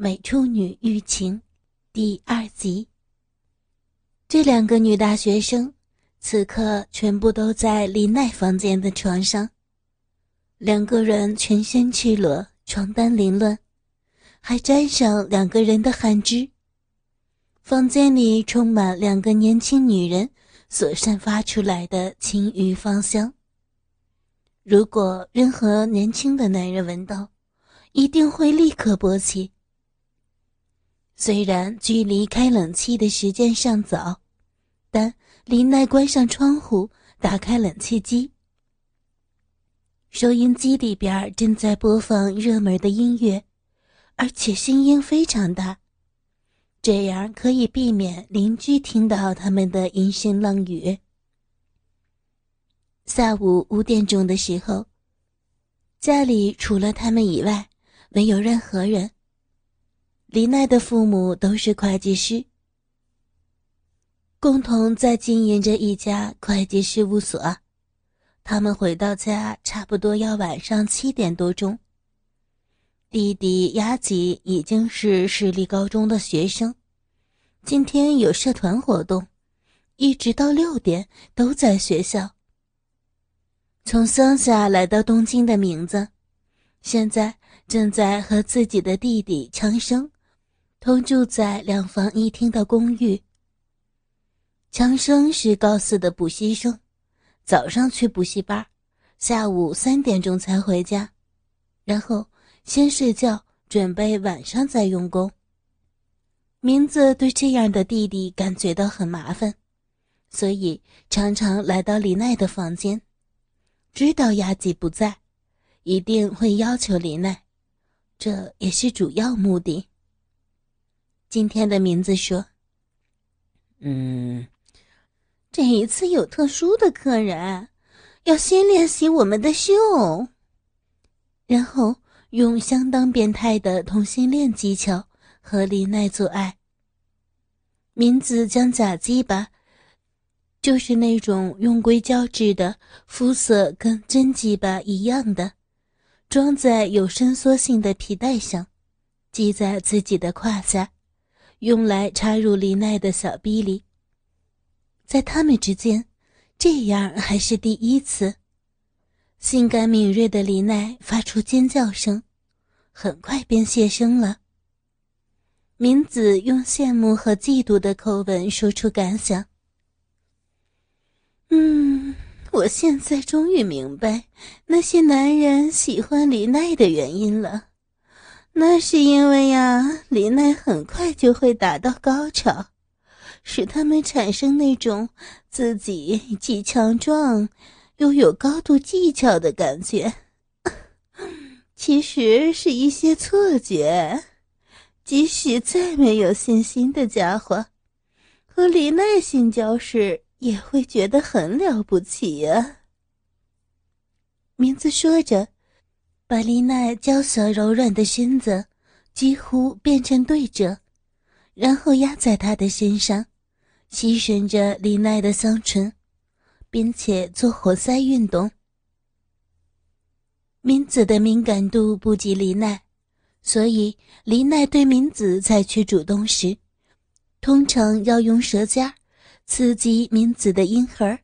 美处女欲情》第二集。这两个女大学生此刻全部都在李奈房间的床上，两个人全身赤裸，床单凌乱，还沾上两个人的汗汁。房间里充满两个年轻女人所散发出来的情欲芳香。如果任何年轻的男人闻到，一定会立刻勃起。虽然距离开冷气的时间尚早，但林奈关上窗户，打开冷气机，收音机里边正在播放热门的音乐，而且声音非常大。这样可以避免邻居听到他们的淫声浪语。下午五点钟的时候，家里除了他们以外，没有任何人。李奈的父母都是会计师，共同在经营着一家会计事务所。他们回到家差不多要晚上七点多钟。弟弟雅吉已经是市立高中的学生，今天有社团活动，一直到六点都在学校。从乡下来到东京的名字，现在正在和自己的弟弟强生同住在两房一厅的公寓。强生是高四的补习生，早上去补习班，下午三点钟才回家，然后。先睡觉，准备晚上再用功。明子对这样的弟弟感觉到很麻烦，所以常常来到李奈的房间。知道雅吉不在，一定会要求李奈，这也是主要目的。今天的名字说：“嗯，这一次有特殊的客人，要先练习我们的秀，然后。”用相当变态的同性恋技巧和林奈做爱。名字将假鸡巴，就是那种用硅胶制的，肤色跟真鸡巴一样的，装在有伸缩性的皮带上，系在自己的胯下，用来插入李奈的小逼里。在他们之间，这样还是第一次。性感敏锐的李奈发出尖叫声，很快便谢声了。明子用羡慕和嫉妒的口吻说出感想：“嗯，我现在终于明白那些男人喜欢李奈的原因了。那是因为呀，李奈很快就会达到高潮，使他们产生那种自己既强壮。”又有高度技巧的感觉，其实是一些错觉。即使再没有信心的家伙，和李奈性交时也会觉得很了不起呀。名字说着，把李奈娇小柔软的身子几乎变成对折，然后压在他的身上，吸吮着李奈的香唇。并且做活塞运动。明子的敏感度不及李奈，所以李奈对明子采取主动时，通常要用舌尖刺激明子的阴核，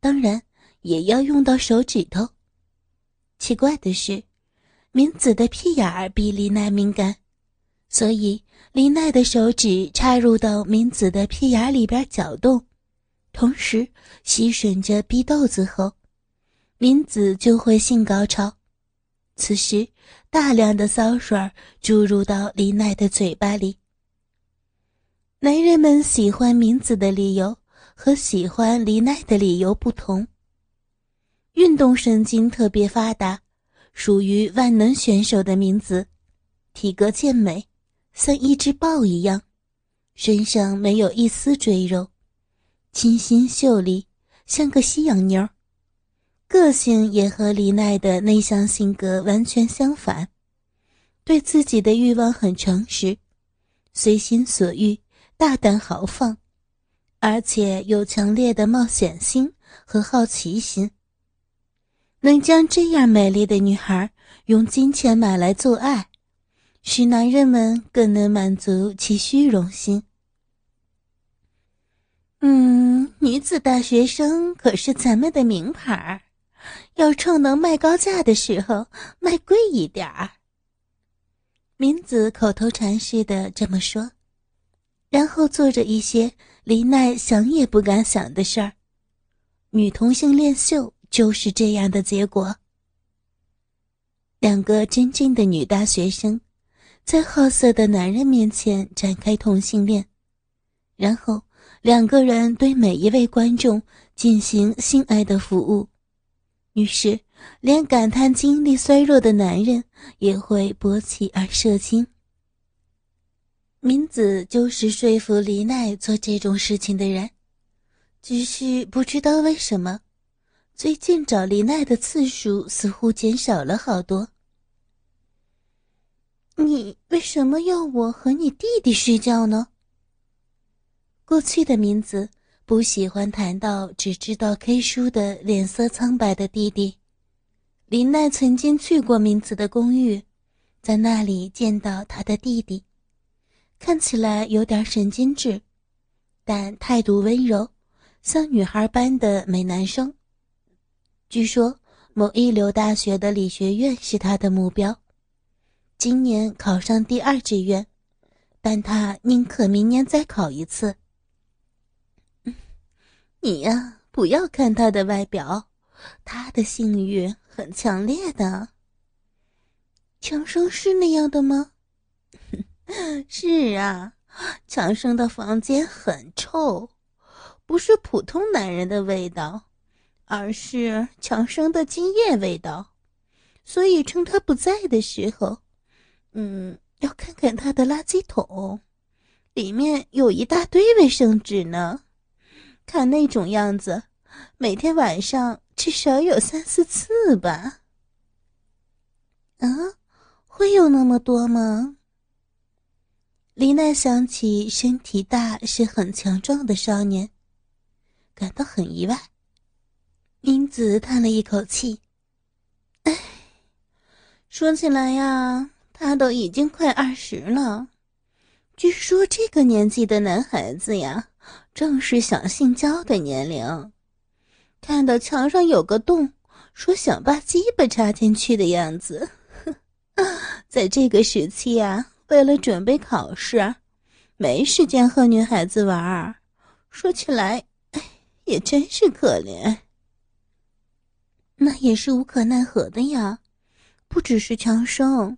当然也要用到手指头。奇怪的是，明子的屁眼儿比李奈敏感，所以李奈的手指插入到明子的屁眼里边搅动。同时吸吮着逼豆子后，明子就会性高潮。此时，大量的骚水注入到李奈的嘴巴里。男人们喜欢明子的理由和喜欢李奈的理由不同。运动神经特别发达，属于万能选手的明子，体格健美，像一只豹一样，身上没有一丝赘肉。清新秀丽，像个西洋妞儿个性也和李奈的内向性格完全相反，对自己的欲望很诚实，随心所欲，大胆豪放，而且有强烈的冒险心和好奇心。能将这样美丽的女孩用金钱买来做爱，使男人们更能满足其虚荣心。嗯，女子大学生可是咱们的名牌儿，要趁能卖高价的时候卖贵一点儿。明子口头禅似的这么说，然后做着一些林奈想也不敢想的事儿。女同性恋秀就是这样的结果。两个真正的女大学生，在好色的男人面前展开同性恋，然后。两个人对每一位观众进行性爱的服务，于是连感叹精力衰弱的男人也会勃起而射精。明子就是说服李奈做这种事情的人，只是不知道为什么，最近找林奈的次数似乎减少了好多。你为什么要我和你弟弟睡觉呢？过去的名字不喜欢谈到只知道 K 书的脸色苍白的弟弟。林奈曾经去过名字的公寓，在那里见到他的弟弟，看起来有点神经质，但态度温柔，像女孩般的美男生。据说某一流大学的理学院是他的目标，今年考上第二志愿，但他宁可明年再考一次。你呀，不要看他的外表，他的性欲很强烈的。强生是那样的吗？是啊，强生的房间很臭，不是普通男人的味道，而是强生的精液味道。所以趁他不在的时候，嗯，要看看他的垃圾桶，里面有一大堆卫生纸呢。看那种样子，每天晚上至少有三四次吧。啊，会有那么多吗？李奈想起身体大是很强壮的少年，感到很意外。英子叹了一口气：“哎，说起来呀，他都已经快二十了。据说这个年纪的男孩子呀。”正是想性交的年龄，看到墙上有个洞，说想把鸡巴插进去的样子。在这个时期啊，为了准备考试，没时间和女孩子玩儿。说起来，哎，也真是可怜。那也是无可奈何的呀，不只是强生，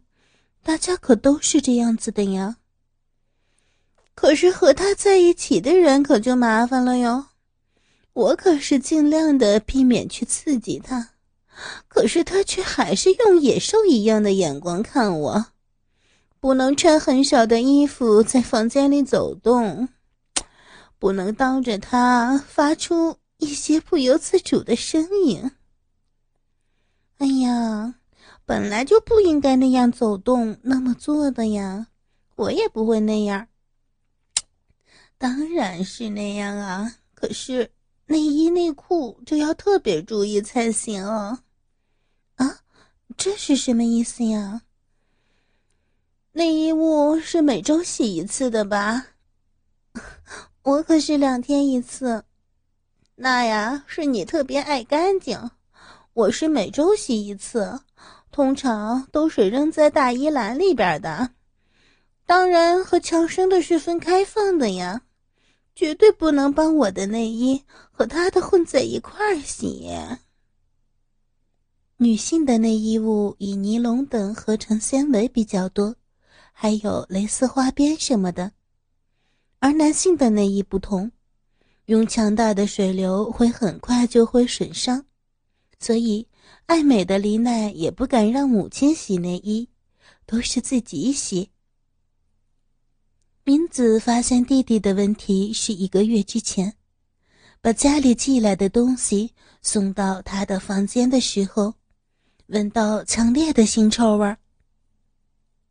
大家可都是这样子的呀。可是和他在一起的人可就麻烦了哟，我可是尽量的避免去刺激他，可是他却还是用野兽一样的眼光看我，不能穿很少的衣服在房间里走动，不能当着他发出一些不由自主的声音。哎呀，本来就不应该那样走动，那么做的呀，我也不会那样。当然是那样啊，可是内衣内裤就要特别注意才行啊！啊，这是什么意思呀？内衣物是每周洗一次的吧？我可是两天一次。那呀，是你特别爱干净，我是每周洗一次，通常都是扔在大衣篮里边的。当然，和强生的是分开放的呀。绝对不能帮我的内衣和他的混在一块儿洗。女性的内衣物以尼龙等合成纤维比较多，还有蕾丝花边什么的，而男性的内衣不同，用强大的水流会很快就会损伤，所以爱美的李奈也不敢让母亲洗内衣，都是自己洗。明子发现弟弟的问题是一个月之前，把家里寄来的东西送到他的房间的时候，闻到强烈的腥臭味儿。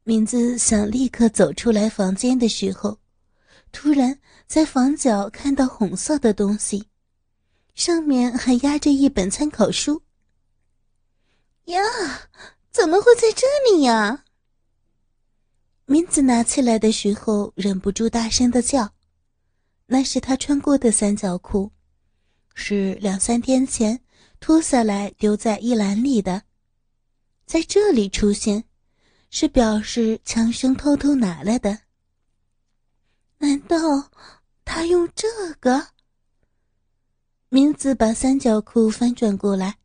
明子想立刻走出来房间的时候，突然在房角看到红色的东西，上面还压着一本参考书。呀，怎么会在这里呀？明子拿起来的时候，忍不住大声的叫。那是他穿过的三角裤，是两三天前脱下来丢在衣篮里的，在这里出现，是表示强生偷偷拿来的。难道他用这个？明子把三角裤翻转过来，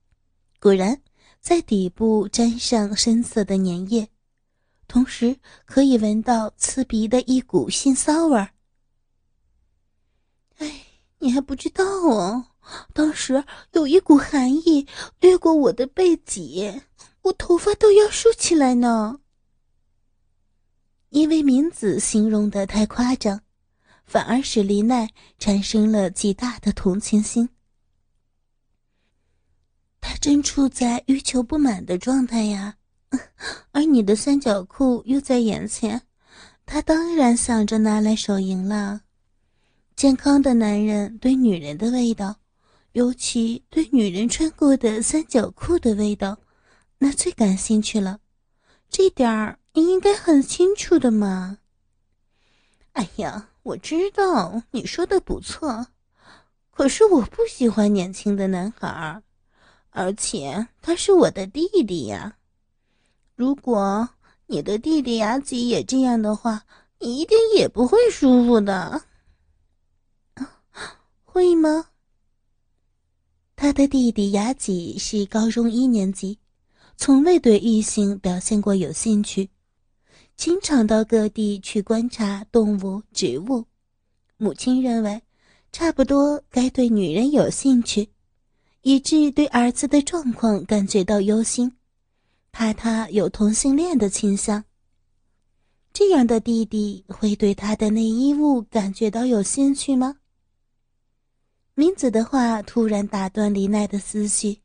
果然在底部沾上深色的粘液，同时可以闻到刺鼻的一股腥臊味儿。哎，你还不知道哦，当时有一股寒意掠过我的背脊，我头发都要竖起来呢。因为明子形容的太夸张，反而使丽奈产生了极大的同情心。他正处在欲求不满的状态呀，而你的三角裤又在眼前，他当然想着拿来手淫了。健康的男人对女人的味道，尤其对女人穿过的三角裤的味道，那最感兴趣了。这点儿你应该很清楚的嘛。哎呀，我知道你说的不错，可是我不喜欢年轻的男孩儿。而且他是我的弟弟呀，如果你的弟弟雅吉也这样的话，你一定也不会舒服的，会吗？他的弟弟雅吉是高中一年级，从未对异性表现过有兴趣，经常到各地去观察动物、植物。母亲认为，差不多该对女人有兴趣。以致对儿子的状况感觉到忧心，怕他有同性恋的倾向。这样的弟弟会对他的内衣物感觉到有兴趣吗？明子的话突然打断李奈的思绪。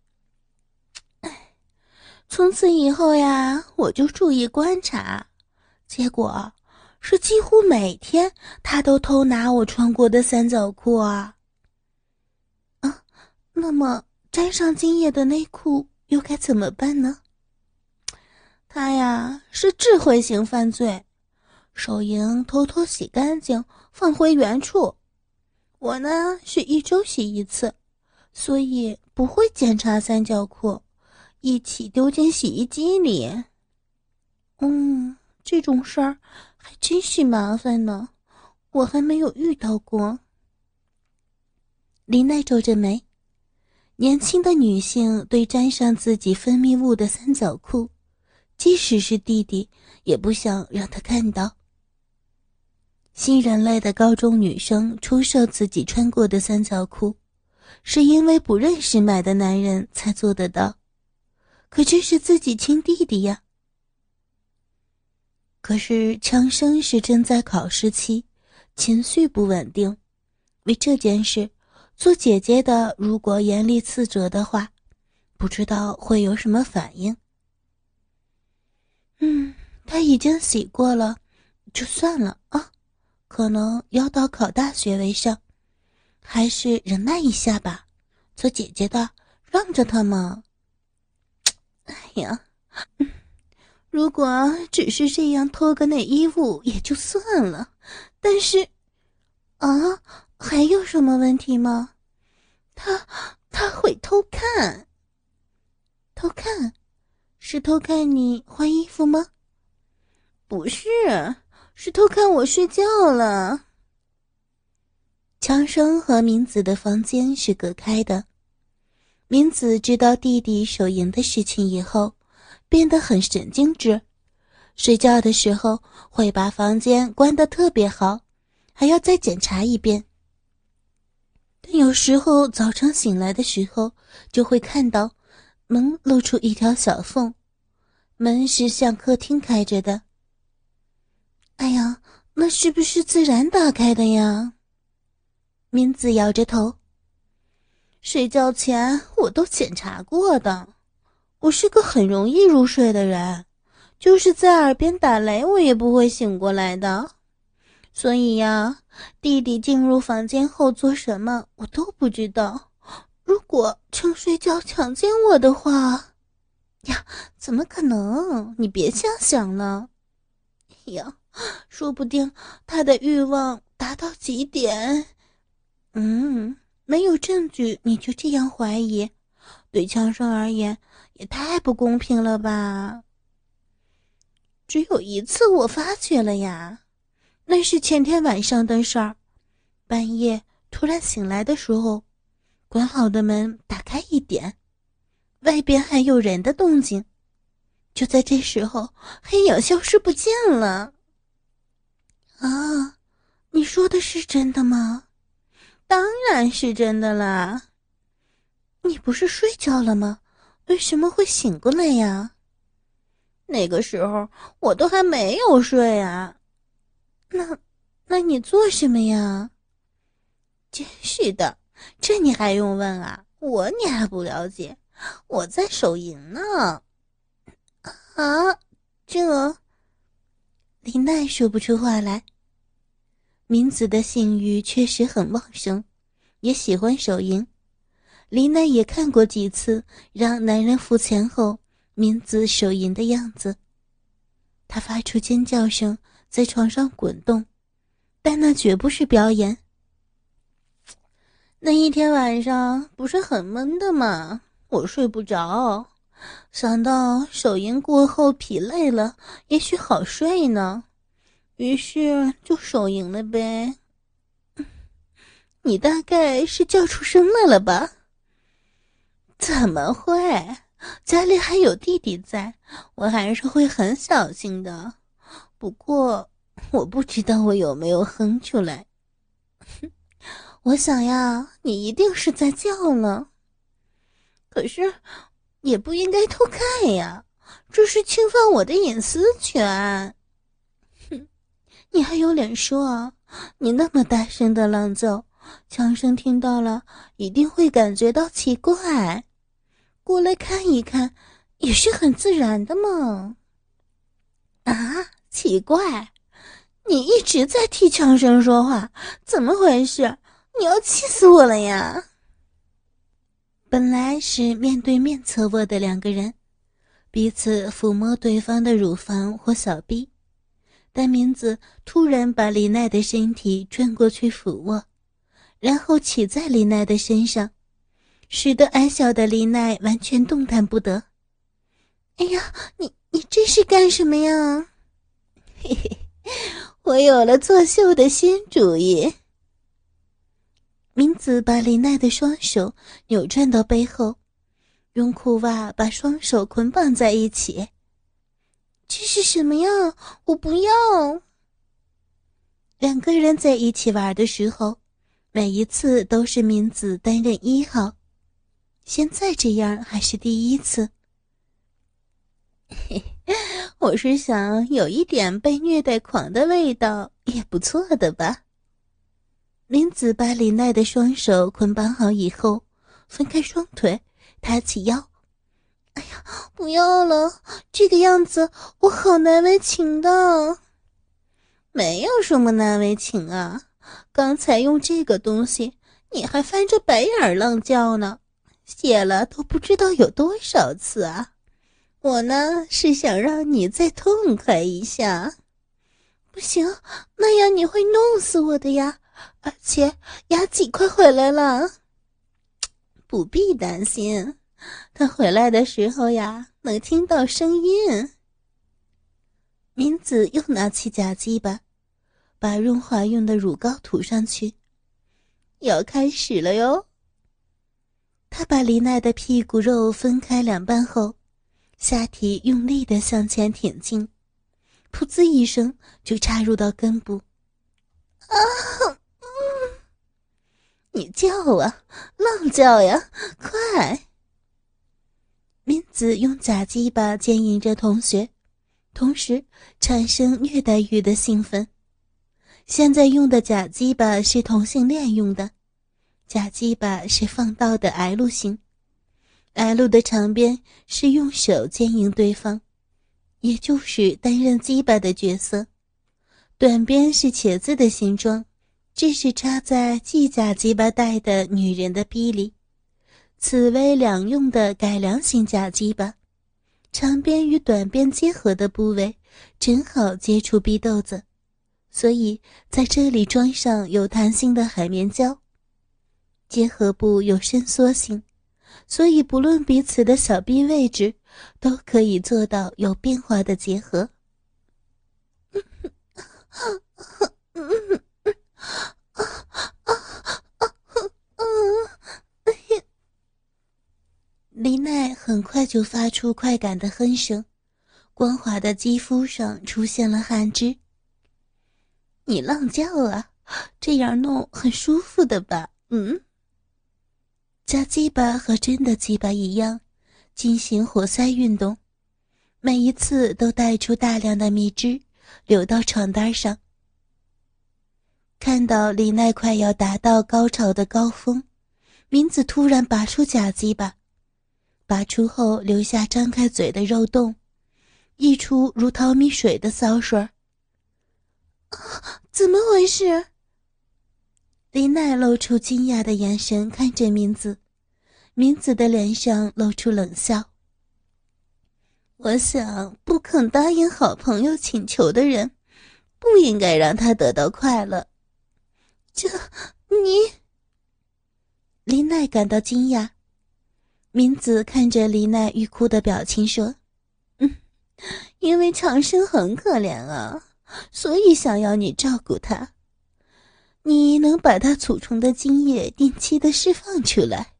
从此以后呀，我就注意观察，结果是几乎每天他都偷拿我穿过的三角裤啊。啊，那么。沾上精液的内裤又该怎么办呢？他呀是智慧型犯罪，手淫偷偷洗干净放回原处。我呢是一周洗一次，所以不会检查三角裤，一起丢进洗衣机里。嗯，这种事儿还真是麻烦呢，我还没有遇到过。林奈皱着眉。年轻的女性对沾上自己分泌物的三角裤，即使是弟弟也不想让他看到。新人类的高中女生出售自己穿过的三角裤，是因为不认识买的男人才做得到，可这是自己亲弟弟呀。可是强生是正在考试期，情绪不稳定，为这件事。做姐姐的，如果严厉斥责的话，不知道会有什么反应。嗯，他已经洗过了，就算了啊。可能要到考大学为上，还是忍耐一下吧。做姐姐的，让着他嘛。哎呀，如果只是这样脱个内衣物也就算了，但是，啊。还有什么问题吗？他他会偷看，偷看，是偷看你换衣服吗？不是，是偷看我睡觉了。强生和明子的房间是隔开的。明子知道弟弟手淫的事情以后，变得很神经质，睡觉的时候会把房间关得特别好，还要再检查一遍。有时候早上醒来的时候，就会看到门露出一条小缝，门是向客厅开着的。哎呀，那是不是自然打开的呀？明子摇着头。睡觉前我都检查过的，我是个很容易入睡的人，就是在耳边打雷，我也不会醒过来的。所以呀，弟弟进入房间后做什么，我都不知道。如果趁睡觉强奸我的话，呀，怎么可能？你别瞎想了。呀，说不定他的欲望达到极点。嗯，没有证据你就这样怀疑，对强生而言也太不公平了吧？只有一次我发觉了呀，那是前天晚上的事儿。半夜突然醒来的时候，关好的门打开一点，外边还有人的动静。就在这时候，黑影消失不见了。啊，你说的是真的吗？当然是真的啦。你不是睡觉了吗？为什么会醒过来呀？那个时候我都还没有睡啊。那，那你做什么呀？真是的，这你还用问啊？我你还不了解？我在手淫呢。啊，这林奈说不出话来。明子的性欲确实很旺盛，也喜欢手淫。林奈也看过几次让男人付钱后，明子手淫的样子。他发出尖叫声，在床上滚动，但那绝不是表演。那一天晚上不是很闷的吗？我睡不着，想到手淫过后疲累了，也许好睡呢，于是就手淫了呗。你大概是叫出声来了吧？怎么会？家里还有弟弟在，我还是会很小心的。不过我不知道我有没有哼出来。哼。我想呀，你一定是在叫呢。可是，也不应该偷看呀，这是侵犯我的隐私权。哼，你还有脸说？你那么大声的浪叫，强生听到了一定会感觉到奇怪，过来看一看也是很自然的嘛。啊，奇怪，你一直在替强生说话，怎么回事？你要气死我了呀！本来是面对面侧卧的两个人，彼此抚摸对方的乳房或小臂，但明子突然把李奈的身体转过去抚握，然后骑在李奈的身上，使得矮小的李奈完全动弹不得。哎呀，你你这是干什么呀？嘿嘿，我有了作秀的新主意。明子把林奈的双手扭转到背后，用裤袜把双手捆绑在一起。这是什么呀？我不要！两个人在一起玩的时候，每一次都是明子担任一号，现在这样还是第一次。嘿，我是想有一点被虐待狂的味道，也不错的吧。林子把李奈的双手捆绑好以后，分开双腿，抬起腰。哎呀，不要了！这个样子我好难为情的。没有什么难为情啊，刚才用这个东西，你还翻着白眼浪叫呢，写了都不知道有多少次啊。我呢是想让你再痛快一下。不行，那样你会弄死我的呀。而且雅吉快回来了，不必担心，他回来的时候呀，能听到声音。明子又拿起假鸡巴，把润滑用的乳膏涂上去，要开始了哟。他把李奈的屁股肉分开两半后，下体用力的向前挺进，噗呲一声就插入到根部，啊！你叫啊，浪叫呀，快！敏子用假鸡巴牵引着同学，同时产生虐待欲的兴奋。现在用的假鸡巴是同性恋用的，假鸡巴是放倒的 L 型，L 的长边是用手牵引对方，也就是担任鸡巴的角色，短边是茄子的形状。这是插在系假鸡巴带的女人的逼里，此为两用的改良型假鸡巴，长边与短边结合的部位正好接触逼豆子，所以在这里装上有弹性的海绵胶。结合部有伸缩性，所以不论彼此的小臂位置，都可以做到有变化的结合。李奈很快就发出快感的哼声，光滑的肌肤上出现了汗汁。你浪叫啊，这样弄很舒服的吧？嗯。假鸡巴和真的鸡巴一样，进行活塞运动，每一次都带出大量的蜜汁流到床单上。看到李奈快要达到高潮的高峰，明子突然拔出假鸡巴，拔出后留下张开嘴的肉洞，溢出如淘米水的骚水。怎么回事？李奈露出惊讶的眼神看着明子，明子的脸上露出冷笑。我想，不肯答应好朋友请求的人，不应该让他得到快乐。这，你？林奈感到惊讶。明子看着林奈欲哭的表情说：“嗯，因为长生很可怜啊，所以想要你照顾他。”你能把他储存的精液定期的释放出来，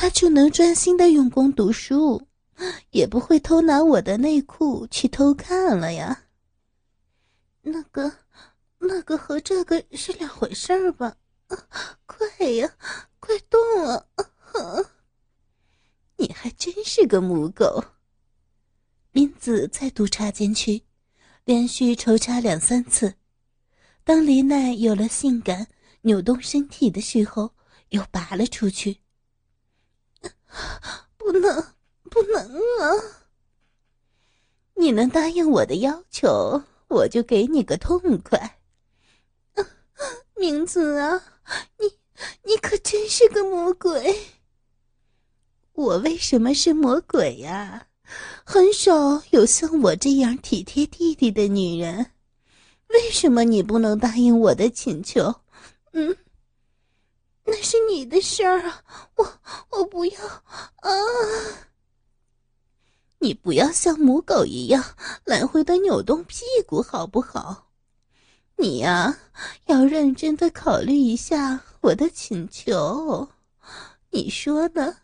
他就能专心的用功读书，也不会偷拿我的内裤去偷看了呀。那个，那个和这个是两回事儿吧？快呀，快动啊！你还真是个母狗。林子再度插进去，连续抽插两三次。当黎奈有了性感扭动身体的时候，又拔了出去。不能，不能啊！你能答应我的要求，我就给你个痛快。明子啊，你你可真是个魔鬼！我为什么是魔鬼呀？很少有像我这样体贴弟弟的女人。为什么你不能答应我的请求？嗯，那是你的事儿啊，我我不要啊！你不要像母狗一样来回的扭动屁股，好不好？你呀，要认真的考虑一下我的请求，你说呢？